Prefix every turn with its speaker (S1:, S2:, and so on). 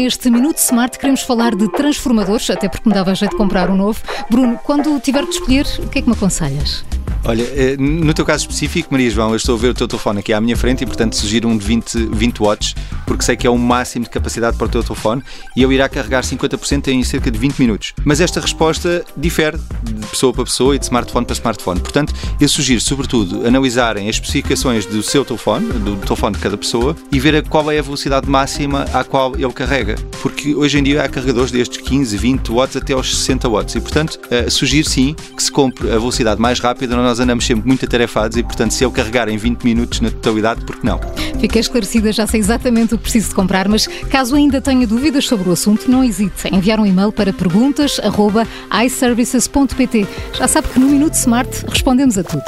S1: neste Minuto Smart queremos falar de transformadores, até porque me dava jeito de comprar um novo. Bruno, quando tiver de escolher, o que é que me aconselhas?
S2: Olha, eh, no teu caso específico, Maria João, eu estou a ver o teu telefone aqui à minha frente e, portanto, sugiro um de 20, 20 watts, porque sei que é o máximo de capacidade para o teu telefone e ele irá carregar 50% em cerca de 20 minutos. Mas esta resposta difere de pessoa para pessoa e de smartphone para smartphone. Portanto, eu sugiro, sobretudo, analisarem as especificações do seu telefone, do telefone de cada pessoa, e ver qual é a velocidade máxima à qual ele carrega. Porque hoje em dia há carregadores destes 15, 20 watts até aos 60 watts. E, portanto, uh, sugiro sim que se compre a velocidade mais rápida nós andamos sempre muito atarefados e, portanto, se eu carregar em 20 minutos na totalidade, por que não?
S1: Fiquei esclarecida, já sei exatamente o que preciso de comprar, mas caso ainda tenha dúvidas sobre o assunto, não hesite em enviar um e-mail para perguntas.iservices.pt. Já sabe que no Minuto Smart respondemos a tudo.